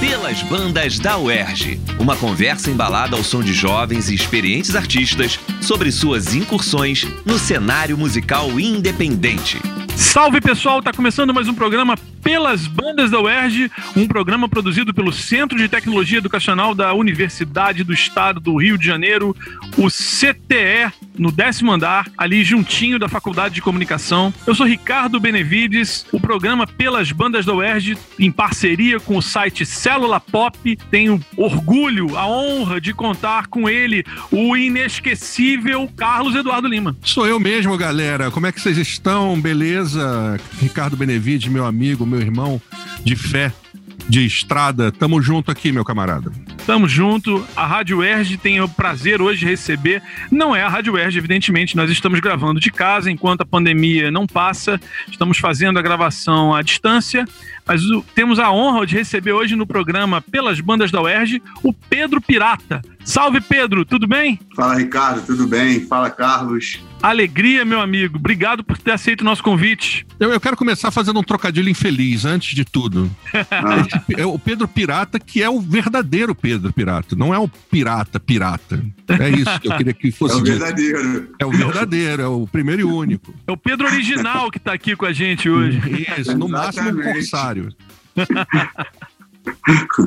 Pelas Bandas da UERJ. Uma conversa embalada ao som de jovens e experientes artistas sobre suas incursões no cenário musical independente. Salve pessoal, tá começando mais um programa pelas bandas da UERJ, um programa produzido pelo Centro de Tecnologia Educacional da Universidade do Estado do Rio de Janeiro, o CTE, no décimo andar, ali juntinho da Faculdade de Comunicação. Eu sou Ricardo Benevides, o programa pelas bandas da UERJ, em parceria com o site Célula Pop, tenho orgulho, a honra de contar com ele, o inesquecível Carlos Eduardo Lima. Sou eu mesmo, galera. Como é que vocês estão? Beleza? Ricardo Benevides, meu amigo, meu irmão de fé, de estrada. Tamo junto aqui, meu camarada. Tamo junto. A Rádio Erge tem o prazer hoje de receber. Não é a Rádio Erge, evidentemente. Nós estamos gravando de casa enquanto a pandemia não passa. Estamos fazendo a gravação à distância. Mas temos a honra de receber hoje no programa, pelas bandas da UERJ, o Pedro Pirata. Salve, Pedro, tudo bem? Fala, Ricardo, tudo bem? Fala, Carlos. Alegria, meu amigo. Obrigado por ter aceito o nosso convite. Eu, eu quero começar fazendo um trocadilho infeliz, antes de tudo. Ah. É o Pedro Pirata, que é o verdadeiro Pedro Pirata, não é o pirata pirata. É isso que eu queria que fosse. É o verdadeiro. É o verdadeiro, é o primeiro e único. É o Pedro original que está aqui com a gente hoje. Isso, no máximo um corsário.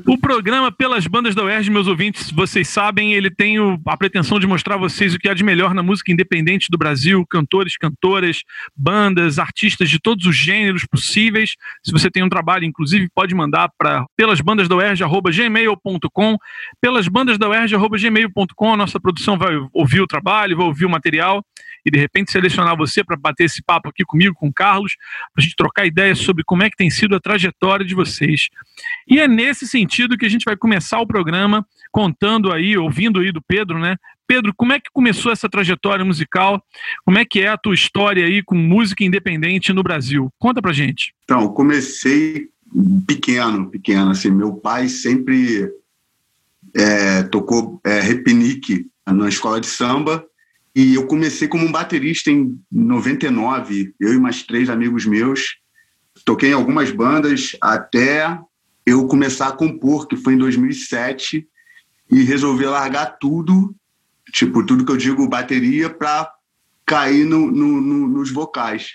O programa Pelas Bandas da UERJ, meus ouvintes, vocês sabem, ele tem a pretensão de mostrar a vocês o que há de melhor na música independente do Brasil, cantores, cantoras, bandas, artistas de todos os gêneros possíveis. Se você tem um trabalho, inclusive, pode mandar para pelasbandasdaUERJ.gmail.com pelasbandasdaUERJ.gmail.com a nossa produção vai ouvir o trabalho, vai ouvir o material e de repente selecionar você para bater esse papo aqui comigo, com o Carlos, para a gente trocar ideias sobre como é que tem sido a trajetória de vocês. E é nesse sentido que a gente vai começar o programa contando aí, ouvindo aí do Pedro, né? Pedro, como é que começou essa trajetória musical? Como é que é a tua história aí com música independente no Brasil? Conta pra gente. Então, comecei pequeno, pequeno, assim, meu pai sempre é, tocou é, repinique na escola de samba e eu comecei como um baterista em 99, eu e mais três amigos meus. Toquei em algumas bandas até eu começar a compor, que foi em 2007, e resolvi largar tudo, tipo, tudo que eu digo bateria, para cair no, no, no, nos vocais.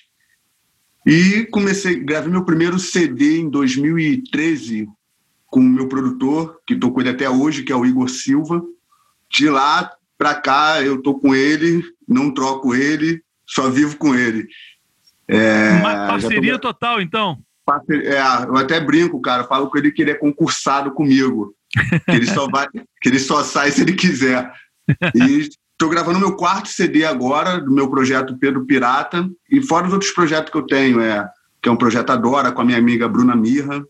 E comecei, gravei meu primeiro CD em 2013 com o meu produtor, que estou com ele até hoje, que é o Igor Silva. De lá para cá eu tô com ele, não troco ele, só vivo com ele. É, Uma parceria tô... total, então. É, eu até brinco, cara, falo com ele que ele é concursado comigo. Que ele só vai, que ele só sai se ele quiser. E estou gravando meu quarto CD agora, do meu projeto Pedro Pirata, e fora os outros projetos que eu tenho, é, que é um projeto Adora com a minha amiga Bruna Mirra.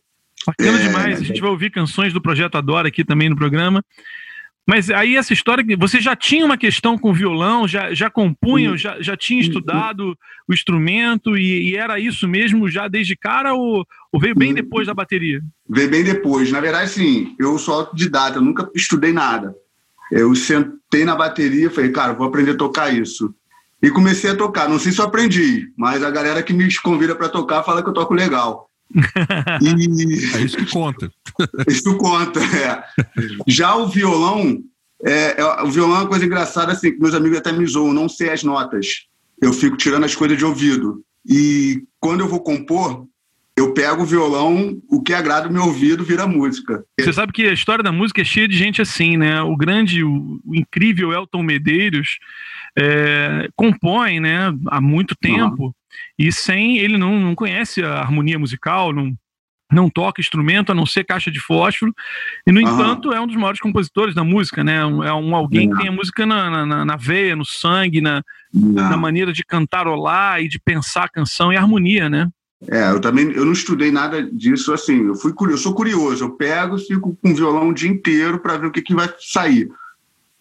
Bacana é, demais, a gente vai ouvir canções do projeto Adora aqui também no programa. Mas aí essa história você já tinha uma questão com violão, já, já compunha, já, já tinha estudado o instrumento e, e, era isso mesmo já desde cara ou, ou, veio bem depois da bateria? Veio bem depois. Na verdade, sim, eu sou autodidata, eu nunca estudei nada. Eu sentei na bateria e falei, cara, vou aprender a tocar isso. E comecei a tocar. Não sei se eu aprendi, mas a galera que me convida para tocar fala que eu toco legal. E... É isso que conta. Isso conta, é. Já o violão, é, é, o violão é uma coisa engraçada, assim, que meus amigos até me zoam, não sei as notas. Eu fico tirando as coisas de ouvido. E quando eu vou compor, eu pego o violão, o que agrada o meu ouvido vira música. Você sabe que a história da música é cheia de gente assim, né? O grande, o, o incrível Elton Medeiros é, compõe, né, há muito tempo. Uhum. E sem ele não, não conhece a harmonia musical, não, não toca instrumento a não ser caixa de fósforo, e no uhum. entanto é um dos maiores compositores da música, né? É um alguém que tem a música na, na, na veia, no sangue, na, na maneira de cantarolar e de pensar a canção e a harmonia, né? É, eu também eu não estudei nada disso assim. Eu fui curioso, eu sou curioso, eu pego, fico com o violão o dia inteiro para ver o que, que vai sair.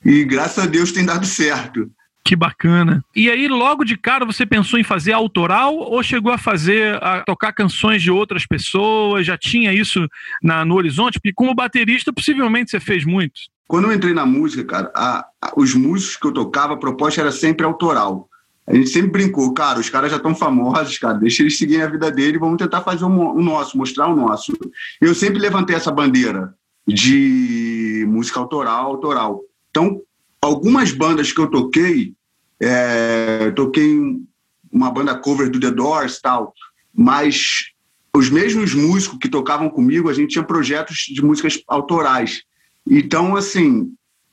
E graças a Deus tem dado certo. Que bacana. E aí, logo de cara, você pensou em fazer autoral ou chegou a fazer, a tocar canções de outras pessoas? Já tinha isso na, no horizonte? Porque como baterista, possivelmente você fez muito. Quando eu entrei na música, cara, a, a, os músicos que eu tocava, a proposta era sempre autoral. A gente sempre brincou, cara, os caras já estão famosos, cara, deixa eles seguirem a vida dele, vamos tentar fazer o, nosso, mostrar o nosso. Eu sempre levantei essa bandeira de música autoral, autoral. Então, algumas bandas que eu toquei, é, toquei uma banda cover do The Doors tal, mas os mesmos músicos que tocavam comigo, a gente tinha projetos de músicas autorais. Então, assim,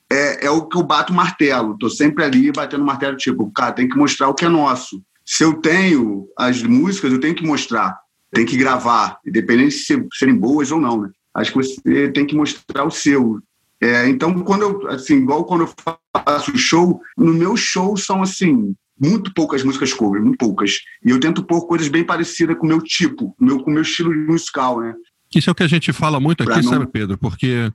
é, é o que eu bato martelo. Tô sempre ali batendo martelo, tipo, cara, tem que mostrar o que é nosso. Se eu tenho as músicas, eu tenho que mostrar, tem que gravar, independente de serem boas ou não, né? Acho que você tem que mostrar o seu. É, então, quando eu, assim, igual quando eu faço show, no meu show são, assim, muito poucas músicas cover, muito poucas. E eu tento pôr coisas bem parecidas com o meu tipo, com o meu estilo musical, né? Isso é o que a gente fala muito aqui, não... sabe, Pedro? Porque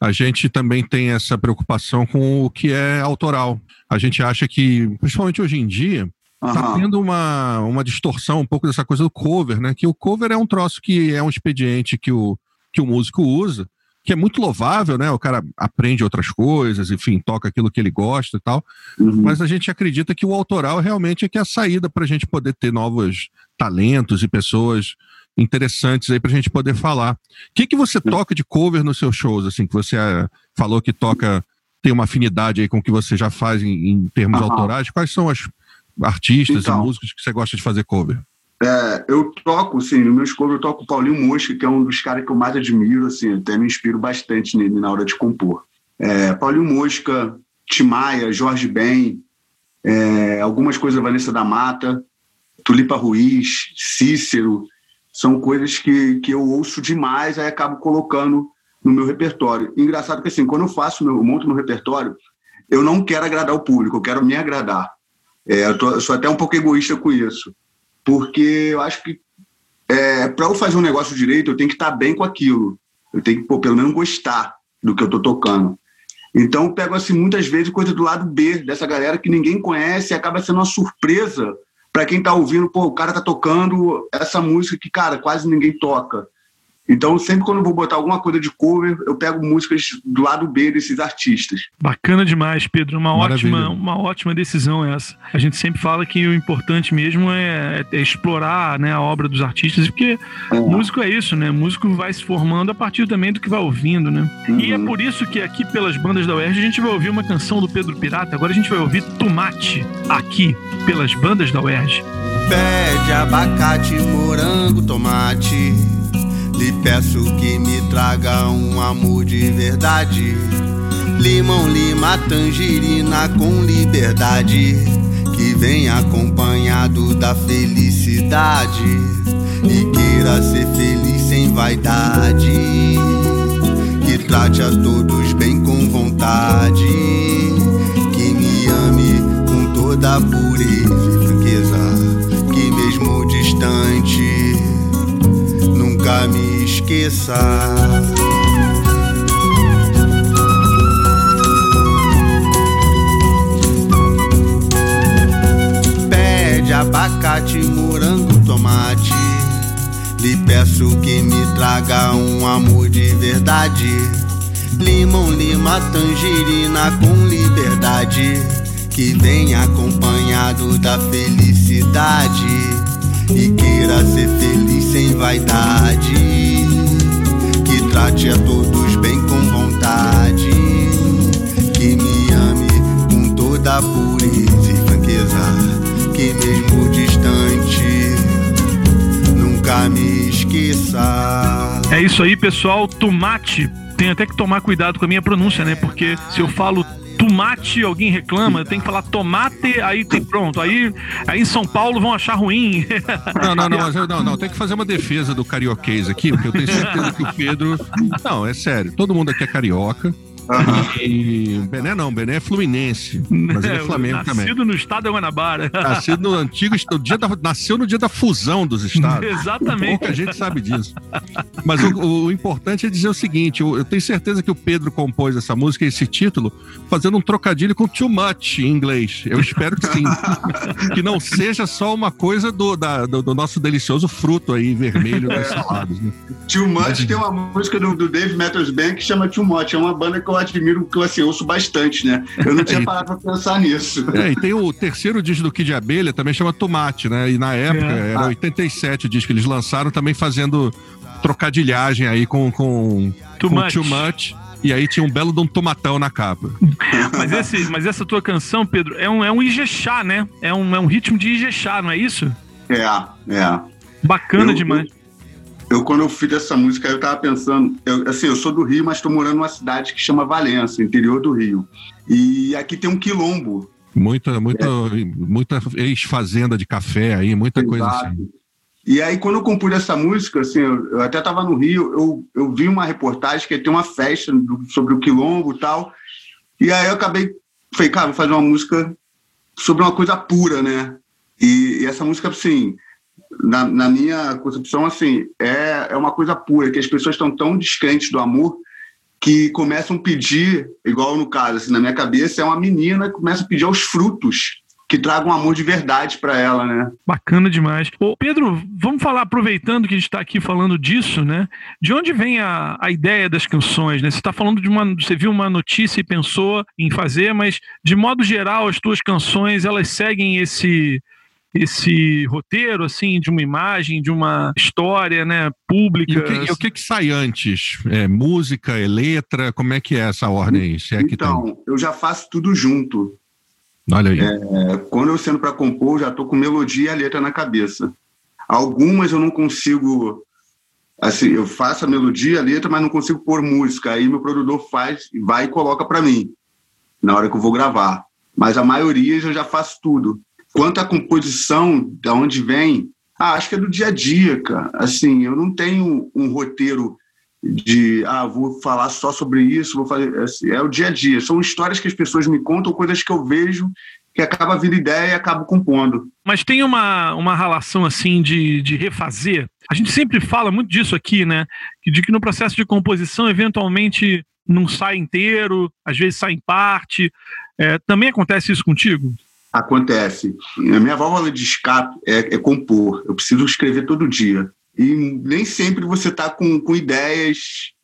a gente também tem essa preocupação com o que é autoral. A gente acha que, principalmente hoje em dia, está tendo uma, uma distorção um pouco dessa coisa do cover, né? Que o cover é um troço que é um expediente que o, que o músico usa, que é muito louvável, né? O cara aprende outras coisas, enfim, toca aquilo que ele gosta e tal. Uhum. Mas a gente acredita que o autoral realmente é que é a saída para a gente poder ter novos talentos e pessoas interessantes aí para a gente poder falar. O que, que você toca de cover nos seus shows, assim, que você é, falou que toca, tem uma afinidade aí com o que você já faz em, em termos uhum. autorais? Quais são as artistas então, e músicos que você gosta de fazer cover? É, eu toco, assim, no meus covers eu toco o Paulinho Mosca, que é um dos caras que eu mais admiro, assim, até me inspiro bastante nele na hora de compor. É, Paulinho Mosca, Timaya, Jorge Ben, é, algumas coisas Vanessa da Mata, Tulipa Ruiz, Cícero, são coisas que, que eu ouço demais, aí acabo colocando no meu repertório. Engraçado que assim, quando eu faço, meu, eu monto meu repertório, eu não quero agradar o público, eu quero me agradar. É, eu, tô, eu, sou até um pouco egoísta com isso, porque eu acho que é, para eu fazer um negócio direito, eu tenho que estar bem com aquilo. Eu tenho que, pô, pelo menos, gostar do que eu estou tocando. Então, eu pego assim, muitas vezes coisa do lado B dessa galera que ninguém conhece e acaba sendo uma surpresa para quem está ouvindo, pô, o cara tá tocando essa música que, cara, quase ninguém toca. Então, sempre quando eu vou botar alguma coisa de cover, eu pego músicas do lado B desses artistas. Bacana demais, Pedro. Uma ótima, uma ótima decisão essa. A gente sempre fala que o importante mesmo é, é explorar né, a obra dos artistas, porque é. músico é isso, né? Músico vai se formando a partir também do que vai ouvindo, né? Uhum. E é por isso que aqui pelas bandas da UERJ a gente vai ouvir uma canção do Pedro Pirata. Agora a gente vai ouvir Tomate, aqui pelas bandas da UERJ. Pede abacate, morango, tomate lhe peço que me traga um amor de verdade. Limão, lima, tangerina com liberdade. Que vem acompanhado da felicidade. E queira ser feliz sem vaidade. Que trate a todos bem com vontade. Que me ame com toda a pureza nunca me esqueça. Pede abacate, morango, tomate. Lhe peço que me traga um amor de verdade. Limão, lima, tangerina com liberdade. Que vem acompanhado da felicidade e queira ser feliz sem vaidade. Que trate a todos bem com vontade. Que me ame com toda a pureza e franqueza. Que mesmo distante, nunca me esqueça. É isso aí, pessoal. Tomate. Tenho até que tomar cuidado com a minha pronúncia, né? Porque se eu falo tomate, alguém reclama, tem que falar tomate, aí tem pronto. Aí, aí em São Paulo vão achar ruim. Não, não, não, não, não, tem que fazer uma defesa do carioquês aqui, porque eu tenho certeza que o Pedro. Não, é sério, todo mundo aqui é carioca. Uhum. E Bené não, Bené é Fluminense, mas ele é Flamengo nascido também. Nascido no estado da Guanabara. Nascido no antigo, no dia da, nasceu no dia da fusão dos estados. Exatamente. Pouca gente sabe disso. Mas o, o, importante é dizer o seguinte: eu, eu, tenho certeza que o Pedro compôs essa música, esse título, fazendo um trocadilho com too much em inglês. Eu espero que sim. que não seja só uma coisa do, da, do, do, nosso delicioso fruto aí vermelho das é. saladas. Né? Too Much tem uma música do, do Dave Matthews Band que chama Too Much. É uma banda que eu admiro, que eu assim, ouço bastante, né? Eu não tinha parado pra pensar nisso. É, e tem o terceiro disco do Kid Abelha, também chama Tomate, né? E na época, é. era 87 o disco que eles lançaram, também fazendo trocadilhagem aí com, com, too, com much. too Much. E aí tinha um belo de um tomatão na capa. mas, esse, mas essa tua canção, Pedro, é um, é um Ijexá, né? É um, é um ritmo de Ijexá, não é isso? É, é. Bacana eu, demais. Eu, eu, quando eu fiz essa música, eu tava pensando... Eu, assim, eu sou do Rio, mas estou morando numa cidade que chama Valença, interior do Rio. E aqui tem um quilombo. Muita, muita, é. muita ex-fazenda de café aí, muita Exato. coisa assim. E aí, quando eu compus essa música, assim, eu, eu até estava no Rio, eu, eu vi uma reportagem que ter uma festa do, sobre o quilombo e tal, e aí eu acabei, falei, cara, vou fazer uma música sobre uma coisa pura, né? E, e essa música, assim, na, na, minha concepção, assim, é, é uma coisa pura, que as pessoas estão tão descrentes do amor que começam a pedir, igual no caso, assim, na minha cabeça, é uma menina que começa a pedir aos frutos que tragam amor de verdade para ela, né? Bacana demais. Ô, Pedro, vamos falar, aproveitando que a gente está aqui falando disso, né? De onde vem a, a ideia das canções, né? Você está falando de uma. Você viu uma notícia e pensou em fazer, mas de modo geral, as tuas canções elas seguem esse esse roteiro assim de uma imagem de uma história né pública e o que, e o que, que sai antes é música é letra como é que é essa ordem aí? É então eu já faço tudo junto Olha aí. É, quando eu sendo para compor, já estou com melodia e a letra na cabeça. Algumas eu não consigo. Assim, eu faço a melodia, a letra, mas não consigo pôr música. Aí meu produtor faz, vai e coloca para mim, na hora que eu vou gravar. Mas a maioria eu já faço tudo. Quanto à composição, da onde vem, ah, acho que é do dia a dia, cara. Assim, eu não tenho um roteiro de ah, vou falar só sobre isso, vou fazer. Assim, é o dia a dia. São histórias que as pessoas me contam, coisas que eu vejo que acaba vindo ideia e acabo compondo. Mas tem uma, uma relação assim de, de refazer. A gente sempre fala muito disso aqui, né? De que no processo de composição, eventualmente não sai inteiro, às vezes sai em parte. É, também acontece isso contigo? Acontece. A minha válvula de escape é, é compor. Eu preciso escrever todo dia. E nem sempre você está com, com ideias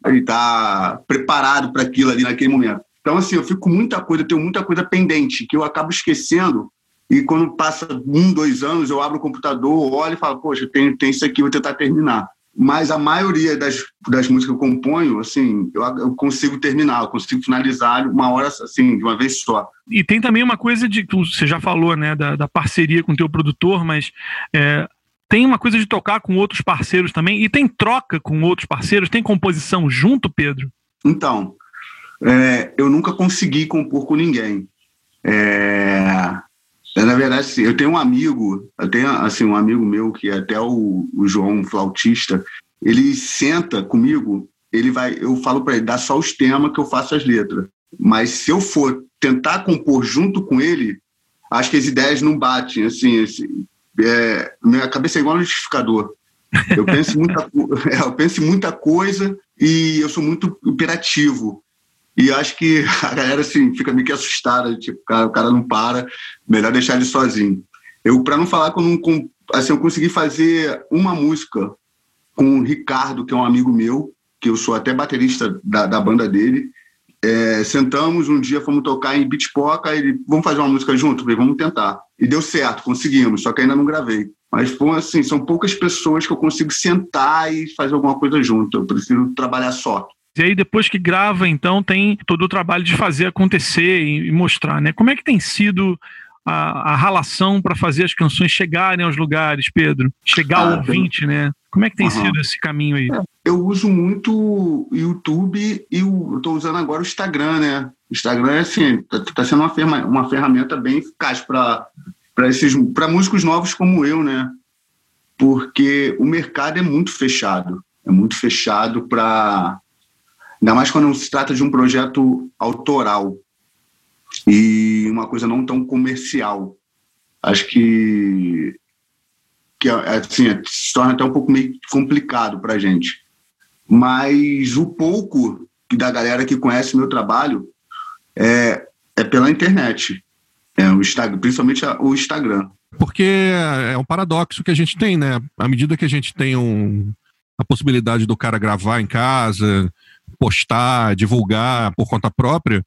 e está preparado para aquilo ali naquele momento. Então, assim, eu fico com muita coisa, tenho muita coisa pendente que eu acabo esquecendo. E quando passa um, dois anos, eu abro o computador, olho e falo, poxa, tem, tem isso aqui, vou tentar terminar. Mas a maioria das, das músicas que eu componho, assim, eu, eu consigo terminar, eu consigo finalizar uma hora, assim, de uma vez só. E tem também uma coisa de, você já falou, né, da, da parceria com o teu produtor, mas é, tem uma coisa de tocar com outros parceiros também, e tem troca com outros parceiros, tem composição junto, Pedro? Então, é, eu nunca consegui compor com ninguém. É, é na verdade, assim, eu tenho um amigo, eu tenho assim, um amigo meu que é até o, o João Flautista, ele senta comigo, ele vai, eu falo para ele, dá só os temas que eu faço as letras. Mas se eu for tentar compor junto com ele, acho que as ideias não batem, assim, assim é, minha cabeça é igual um liquidificador. Eu penso, muita, é, eu penso em muita coisa e eu sou muito imperativo. E acho que a galera assim, fica meio que assustada, tipo, cara, o cara não para, melhor deixar ele sozinho. Eu, para não falar que eu não, assim, eu consegui fazer uma música com o Ricardo, que é um amigo meu, que eu sou até baterista da, da banda dele. É, sentamos um dia, fomos tocar em Bitpoca, ele, vamos fazer uma música junto? falei, vamos tentar. E deu certo, conseguimos, só que ainda não gravei. Mas, assim, são poucas pessoas que eu consigo sentar e fazer alguma coisa junto. Eu prefiro trabalhar só. E aí, depois que grava, então, tem todo o trabalho de fazer acontecer e mostrar, né? Como é que tem sido a, a relação para fazer as canções chegarem aos lugares, Pedro? Chegar ah, ao ouvinte, tem... né? Como é que tem uhum. sido esse caminho aí? É, eu uso muito o YouTube e estou usando agora o Instagram, né? O Instagram é assim, tá, tá sendo uma, ferma, uma ferramenta bem eficaz para esses para músicos novos como eu, né? Porque o mercado é muito fechado, é muito fechado para ainda mais quando se trata de um projeto autoral e uma coisa não tão comercial. Acho que que assim, se torna até um pouco meio complicado para a gente. mas o pouco da galera que conhece meu trabalho é, é pela internet, é o Instagram, principalmente o Instagram. Porque é um paradoxo que a gente tem, né? À medida que a gente tem um, a possibilidade do cara gravar em casa, postar, divulgar por conta própria,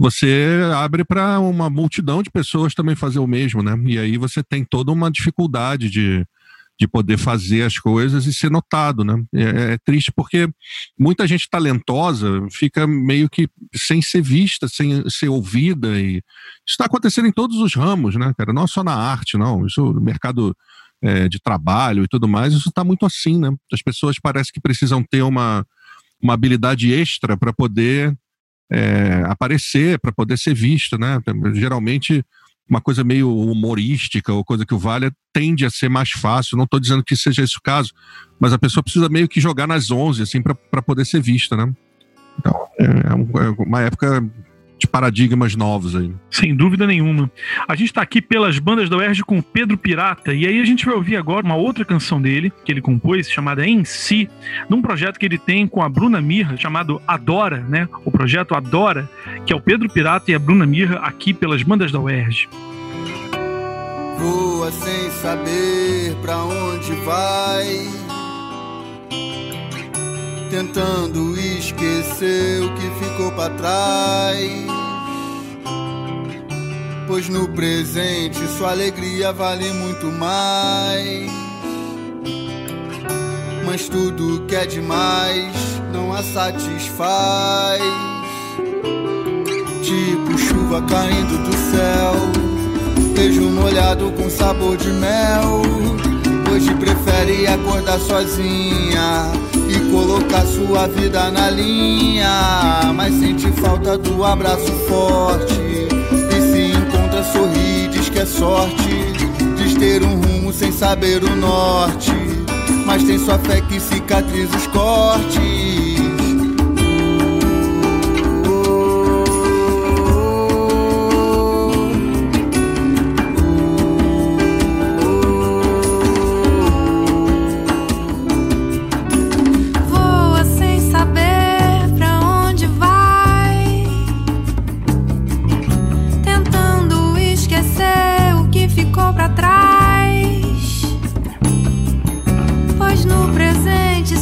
você abre para uma multidão de pessoas também fazer o mesmo, né? E aí você tem toda uma dificuldade de, de poder fazer as coisas e ser notado, né? É, é triste porque muita gente talentosa fica meio que sem ser vista, sem ser ouvida e isso está acontecendo em todos os ramos, né, cara? Não só na arte, não. Isso no mercado é, de trabalho e tudo mais, isso está muito assim, né? As pessoas parecem que precisam ter uma, uma habilidade extra para poder é, aparecer, para poder ser vista, né? Geralmente uma coisa meio humorística ou coisa que o vale tende a ser mais fácil. Não estou dizendo que seja esse o caso, mas a pessoa precisa meio que jogar nas 11 assim para poder ser vista, né? Então é, é uma época de paradigmas novos aí. Sem dúvida nenhuma. A gente está aqui pelas bandas da UERJ com Pedro Pirata, e aí a gente vai ouvir agora uma outra canção dele, que ele compôs, chamada Em Si, num projeto que ele tem com a Bruna Mirra, chamado Adora, né? O projeto Adora, que é o Pedro Pirata e a Bruna Mirra aqui pelas bandas da UERJ. Voa sem saber pra onde vai tentando esquecer o que ficou para trás. Pois no presente sua alegria vale muito mais. Mas tudo que é demais não a satisfaz. Tipo chuva caindo do céu, beijo molhado com sabor de mel. Hoje prefere acordar sozinha colocar sua vida na linha. Mas sente falta do abraço forte. E se encontra, sorri, diz que é sorte. Diz ter um rumo sem saber o norte. Mas tem sua fé que cicatriza os cortes.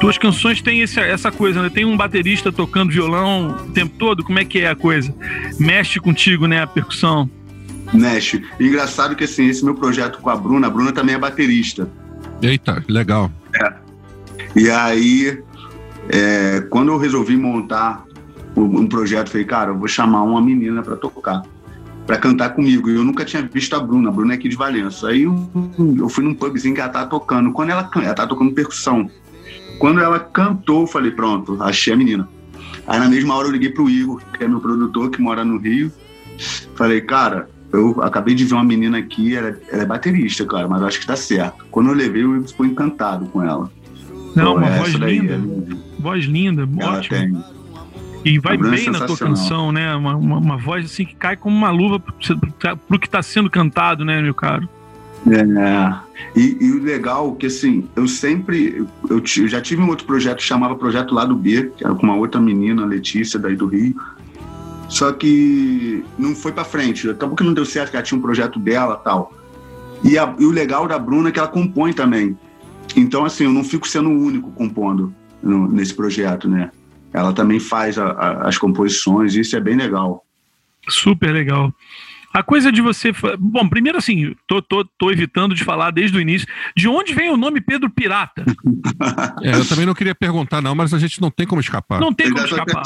tuas canções têm esse, essa coisa, né? Tem um baterista tocando violão o tempo todo, como é que é a coisa? Mexe contigo, né, a percussão? Mexe. Engraçado que, assim, esse meu projeto com a Bruna, a Bruna também é baterista. Eita, legal. É. E aí, é, quando eu resolvi montar um projeto, falei, cara, eu vou chamar uma menina para tocar para cantar comigo. E eu nunca tinha visto a Bruna. A Bruna é aqui de Valença. Aí eu, eu fui num pubzinho que ela tava tocando. Quando ela, ela tava tocando percussão. Quando ela cantou, eu falei, pronto, achei a menina. Aí na mesma hora eu liguei pro Igor, que é meu produtor, que mora no Rio. Falei, cara, eu acabei de ver uma menina aqui, ela, ela é baterista, cara, mas acho que tá certo. Quando eu levei, eu ficou encantado com ela. Não, Pô, uma voz linda. É... Voz linda, ela ótimo. Tem. E vai bem na tua canção, né? Uma, uma, uma, voz assim que cai como uma luva pro, pro que está sendo cantado, né, meu caro? É, e, e, o legal é que assim, eu sempre, eu, eu, já tive um outro projeto que chamava Projeto Lado B, que era com uma outra menina, Letícia, daí do Rio. Só que não foi para frente, acabou que não deu certo, que ela tinha um projeto dela tal. E, a, e o legal da Bruna é que ela compõe também. Então, assim, eu não fico sendo o único compondo no, nesse projeto, né? ela também faz a, a, as composições, isso é bem legal. Super legal. A coisa de você. Bom, primeiro assim, tô, tô, tô evitando de falar desde o início. De onde vem o nome Pedro Pirata? é, eu também não queria perguntar, não, mas a gente não tem como escapar. Não tem como escapar.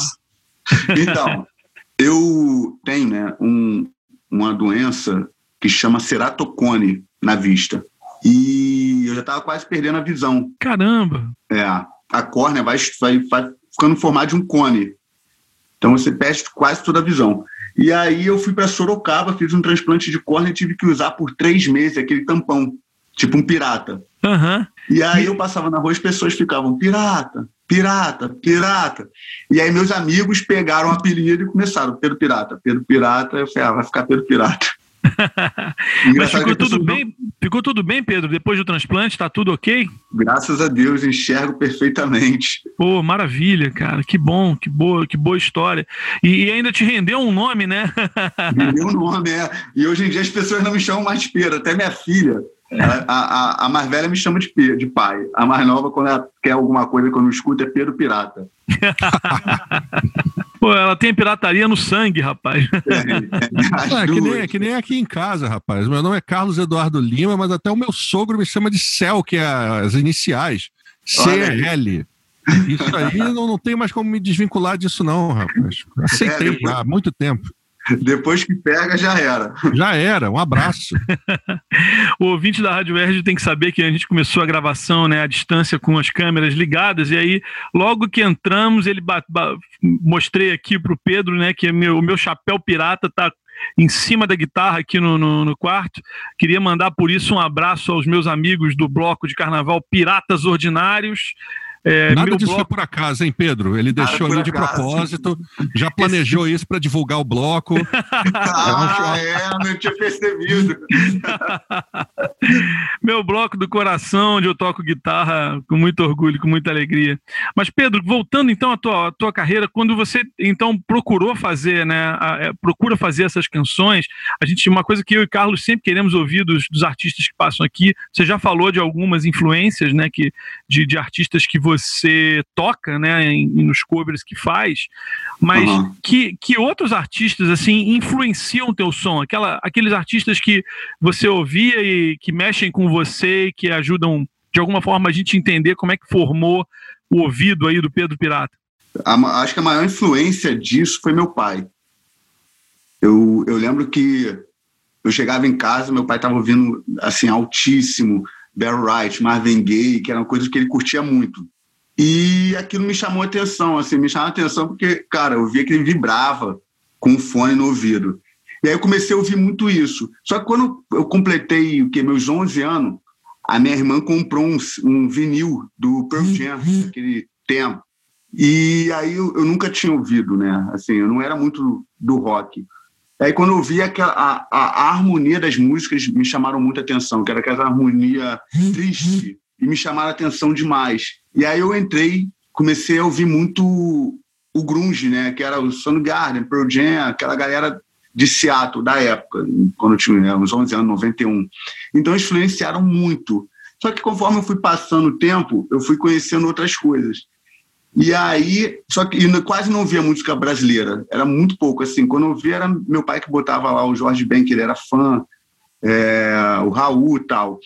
Então, eu tenho né, um, uma doença que chama ceratocone na vista. E eu já estava quase perdendo a visão. Caramba! É. A córnea vai, vai, vai ficando de um cone. Então você perde quase toda a visão. E aí eu fui para Sorocaba, fiz um transplante de córnea e tive que usar por três meses aquele tampão, tipo um pirata. Uhum. E aí eu passava na rua e as pessoas ficavam, pirata, pirata, pirata. E aí meus amigos pegaram o apelido e começaram, Pedro Pirata, Pedro Pirata. Eu falei, ah, vai ficar Pedro Pirata. Mas ficou tudo bem, ficou tudo bem, Pedro? Depois do transplante, tá tudo ok? Graças a Deus, enxergo perfeitamente. Pô, maravilha, cara. Que bom, que boa, que boa história. E, e ainda te rendeu um nome, né? rendeu um nome, é. E hoje em dia as pessoas não me chamam mais Pedro, até minha filha. A, a, a, mais velha me chama de, de pai. A mais nova, quando ela quer alguma coisa, quando escuta, é Pedro Pirata. Pô, ela tem pirataria no sangue, rapaz. É, é, é, que nem, é que nem aqui em casa, rapaz. Meu nome é Carlos Eduardo Lima, mas até o meu sogro me chama de Cel, que é as iniciais. CL. Isso aí não, não tem mais como me desvincular disso, não, rapaz. Aceitei é, há muito tempo. Depois que pega, já era. Já era, um abraço. o ouvinte da Rádio Verde tem que saber que a gente começou a gravação né, à distância com as câmeras ligadas, e aí, logo que entramos, ele mostrei aqui para o Pedro né, que meu, o meu chapéu pirata está em cima da guitarra aqui no, no, no, quarto. Queria mandar por isso um abraço aos meus amigos do bloco de carnaval Piratas Ordinários. É, Nada disso bloco... foi por acaso, hein, Pedro? Ele deixou ali de propósito, já planejou Esse... isso para divulgar o bloco. ah, é, não tinha percebido. Meu bloco do coração, onde eu toco guitarra com muito orgulho, com muita alegria. Mas, Pedro, voltando então à tua, à tua carreira, quando você então procurou fazer, né, a, é, procura fazer essas canções, a gente, uma coisa que eu e Carlos sempre queremos ouvir dos, dos artistas que passam aqui, você já falou de algumas influências, né, que, de, de artistas que você você toca, né, em, nos covers que faz, mas uhum. que, que outros artistas assim influenciam o teu som, aquela, aqueles artistas que você ouvia e que mexem com você e que ajudam de alguma forma a gente entender como é que formou o ouvido aí do Pedro Pirata. A, acho que a maior influência disso foi meu pai. Eu, eu lembro que eu chegava em casa, meu pai estava ouvindo assim altíssimo Barry Wright, Marvin Gaye, que eram coisas que ele curtia muito. E aquilo me chamou a atenção, assim, me chamou a atenção porque, cara, eu via que ele vibrava com o fone no ouvido. E aí eu comecei a ouvir muito isso. Só que quando eu completei o que meus 11 anos, a minha irmã comprou um, um vinil do Pearl Jam, aquele tempo. E aí eu, eu, nunca tinha ouvido, né? Assim, eu não era muito do rock. Aí quando eu vi aquela, a, a, a harmonia das músicas me chamaram muita atenção, que era aquela harmonia triste, e me chamaram a atenção demais. E aí eu entrei, comecei a ouvir muito o grunge, né? Que era o Soundgarden, Pearl Jam, aquela galera de Seattle da época, quando eu tinha né, uns 11 anos, 91. Então influenciaram muito. Só que conforme eu fui passando o tempo, eu fui conhecendo outras coisas. E aí, só que eu quase não via música brasileira, era muito pouco assim. Quando eu via, era meu pai que botava lá o Jorge Ben, que ele era fã, é, o Raul e tal.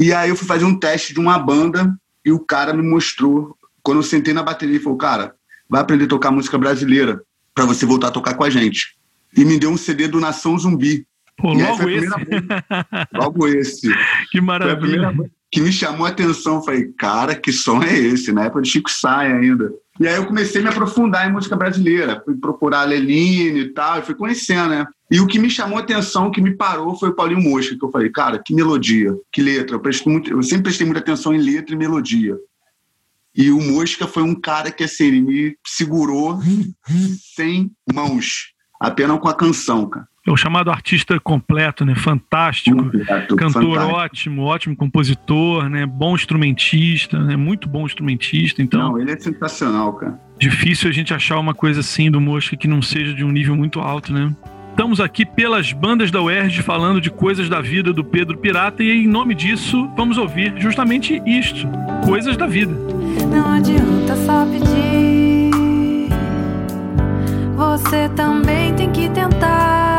E aí eu fui fazer um teste de uma banda e o cara me mostrou, quando eu sentei na bateria, ele falou, cara, vai aprender a tocar música brasileira para você voltar a tocar com a gente. E me deu um CD do Nação Zumbi. Pô, logo esse. logo esse. Que maravilha. que me chamou a atenção. Falei, cara, que som é esse? Na época de Chico Saia ainda. E aí eu comecei a me aprofundar em música brasileira. Fui procurar Leline e tal, e fui conhecendo, né? E o que me chamou a atenção, o que me parou, foi o Paulinho Mosca, que eu falei, cara, que melodia, que letra. Eu, muito, eu sempre prestei muita atenção em letra e melodia. E o Mosca foi um cara que, assim, ele me segurou sem mãos, apenas com a canção, cara. É o chamado artista completo, né? Fantástico. Completo, Cantor fantástico. ótimo, ótimo compositor, né? Bom instrumentista, né? Muito bom instrumentista. Então, não, ele é sensacional, cara. Difícil a gente achar uma coisa assim do Mosca que não seja de um nível muito alto, né? Estamos aqui pelas bandas da UERJ falando de coisas da vida do Pedro Pirata e em nome disso vamos ouvir justamente isto, coisas da vida. Não adianta só pedir, você também tem que tentar.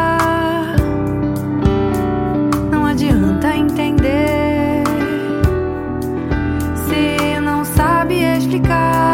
Explicar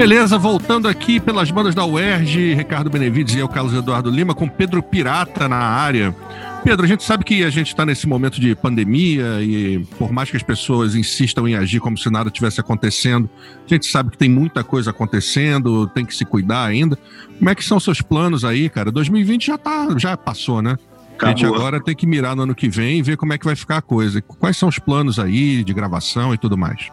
Beleza, voltando aqui pelas bandas da UERJ, Ricardo Benevides e eu, Carlos Eduardo Lima, com Pedro Pirata na área. Pedro, a gente sabe que a gente está nesse momento de pandemia e por mais que as pessoas insistam em agir como se nada tivesse acontecendo, a gente sabe que tem muita coisa acontecendo, tem que se cuidar ainda. Como é que são seus planos aí, cara? 2020 já tá, já passou, né? Acabou. A gente agora tem que mirar no ano que vem e ver como é que vai ficar a coisa. Quais são os planos aí de gravação e tudo mais?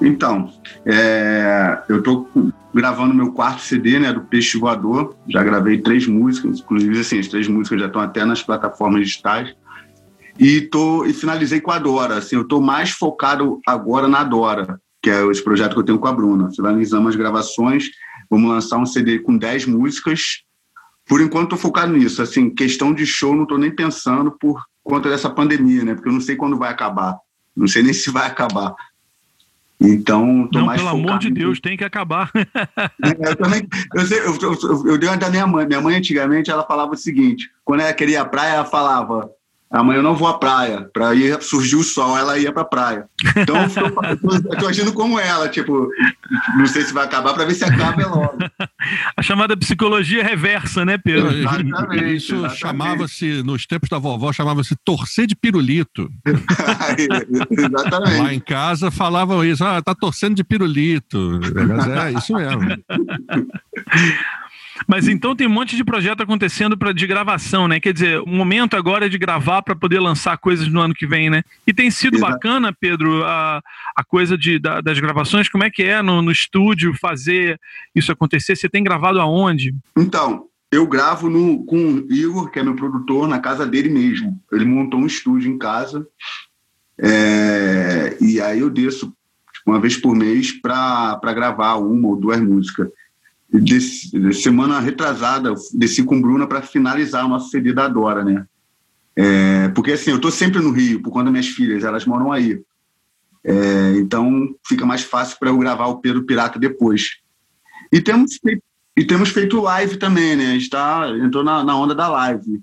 Então, é, eu estou gravando meu quarto CD, né, do Peixe Voador. Já gravei três músicas, inclusive assim, as três músicas já estão até nas plataformas digitais. E tô e finalizei com a Dora. Assim, eu estou mais focado agora na Dora, que é esse projeto que eu tenho com a Bruna. Finalizamos as gravações, vamos lançar um CD com dez músicas. Por enquanto, estou focado nisso. Assim, questão de show, não estou nem pensando por conta dessa pandemia, né? Porque eu não sei quando vai acabar. Não sei nem se vai acabar. Então, tô Não, mais pelo amor de Deus, tem que acabar. É, eu também, eu, sei, eu, eu, eu, dei uma da minha mãe. Minha mãe, antigamente, ela falava o seguinte: quando ela queria à praia, ela falava, Amanhã eu não vou à praia. Para ir surgir o sol, ela ia para a praia. Então eu tô, agindo como ela, tipo, não sei se vai acabar para ver se acaba é logo. A chamada psicologia reversa, né, Pedro? Exatamente, Isso chamava-se, nos tempos da vovó, chamava-se torcer de pirulito. exatamente. Lá em casa falavam isso, ah, tá torcendo de pirulito. Mas é isso mesmo. Mas então tem um monte de projeto acontecendo para de gravação, né? Quer dizer, o momento agora é de gravar para poder lançar coisas no ano que vem, né? E tem sido Exato. bacana, Pedro, a, a coisa de, da, das gravações. Como é que é no, no estúdio fazer isso acontecer? Você tem gravado aonde? Então, eu gravo no, com o Igor, que é meu produtor, na casa dele mesmo. Ele montou um estúdio em casa. É, e aí eu desço tipo, uma vez por mês para gravar uma ou duas músicas de semana retrasada, desci com Bruna para finalizar o nosso CD da Dora, né? É, porque assim, eu estou sempre no Rio, por conta das minhas filhas, elas moram aí. É, então fica mais fácil para eu gravar o Pedro Pirata depois. E temos feito, e temos feito live também, né? A gente tá, entrou na, na onda da live.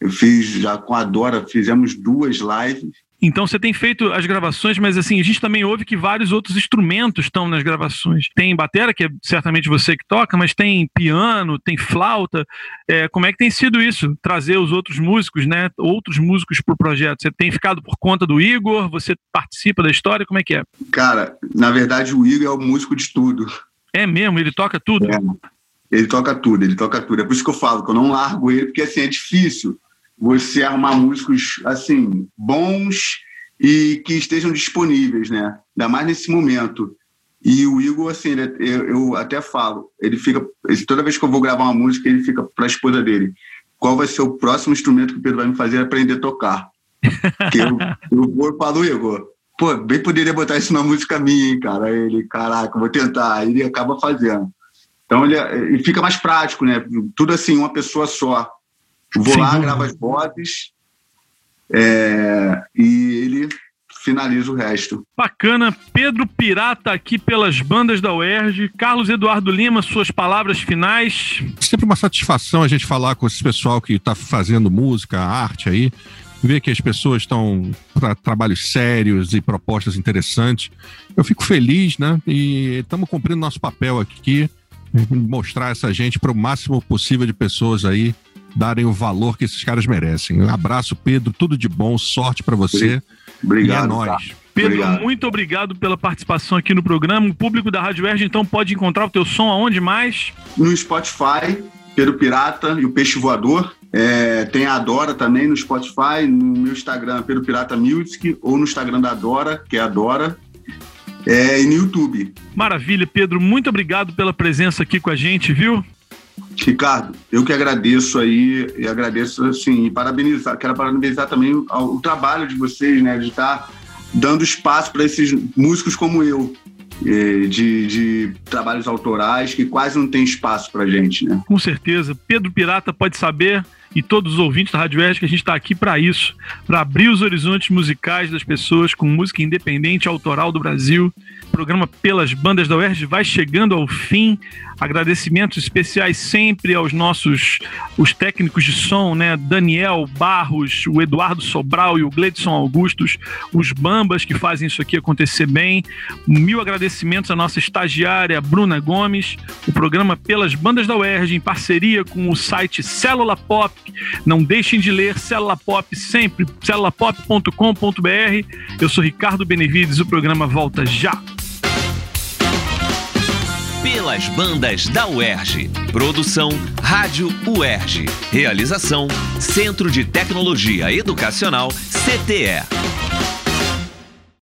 Eu fiz já com a Dora, fizemos duas lives. Então você tem feito as gravações, mas assim, a gente também ouve que vários outros instrumentos estão nas gravações. Tem batera, que é certamente você que toca, mas tem piano, tem flauta. É, como é que tem sido isso? Trazer os outros músicos, né? Outros músicos para o projeto. Você tem ficado por conta do Igor? Você participa da história? Como é que é? Cara, na verdade o Igor é o músico de tudo. É mesmo? Ele toca tudo? É. Ele toca tudo, ele toca tudo. É por isso que eu falo que eu não largo ele, porque assim, é difícil você arrumar músicos assim bons e que estejam disponíveis, né? Ainda mais nesse momento. E o Igor, assim, ele, é, eu, eu, até falo, ele fica toda vez que eu vou gravar uma música, ele fica para a esposa dele. Qual vai ser o próximo instrumento que o Pedro vai me fazer aprender a tocar? que eu, eu vou e falo, Igor, pô, bem poderia botar isso na música minha, hein, cara. Aí ele, caraca, vou tentar. Aí ele acaba fazendo. Então ele, ele fica mais prático, né? Tudo assim, uma pessoa só. Vou Sim, lá, gravo as vozes é, e ele finaliza o resto. Bacana. Pedro Pirata aqui pelas bandas da UERJ. Carlos Eduardo Lima, suas palavras finais. Sempre uma satisfação a gente falar com esse pessoal que está fazendo música, arte aí. Ver que as pessoas estão para trabalhos sérios e propostas interessantes. Eu fico feliz, né? E estamos cumprindo nosso papel aqui, mostrar essa gente para o máximo possível de pessoas aí darem o valor que esses caras merecem. Um abraço, Pedro, tudo de bom, sorte para você. Obrigado. E é nóis. Tá. Pedro, obrigado. muito obrigado pela participação aqui no programa. O público da Rádio Erge, então, pode encontrar o teu som aonde mais? No Spotify, Pedro Pirata e o Peixe Voador. É, tem a Dora também no Spotify, no meu Instagram, Pedro Pirata Music, ou no Instagram da Dora, que é a Dora, é, e no YouTube. Maravilha, Pedro. Muito obrigado pela presença aqui com a gente, viu? Ricardo, eu que agradeço aí e agradeço assim, e parabenizar, quero parabenizar também o, o trabalho de vocês, né, de estar dando espaço para esses músicos como eu, de, de, trabalhos autorais que quase não tem espaço para gente, né? Com certeza. Pedro Pirata pode saber e todos os ouvintes da Rádio Oeste que a gente está aqui para isso, para abrir os horizontes musicais das pessoas com música independente autoral do Brasil. O programa Pelas Bandas da UERJ vai chegando ao fim. Agradecimentos especiais sempre aos nossos os técnicos de som, né? Daniel Barros, o Eduardo Sobral e o Gledson Augustos, os bambas que fazem isso aqui acontecer bem. Mil agradecimentos à nossa estagiária Bruna Gomes, o programa Pelas Bandas da UERJ, em parceria com o site Célula Pop. Não deixem de ler Célula Pop sempre, celulapop.com.br. Eu sou Ricardo Benevides, o programa volta já pelas bandas da UERJ. Produção Rádio UERJ. Realização Centro de Tecnologia Educacional CTE.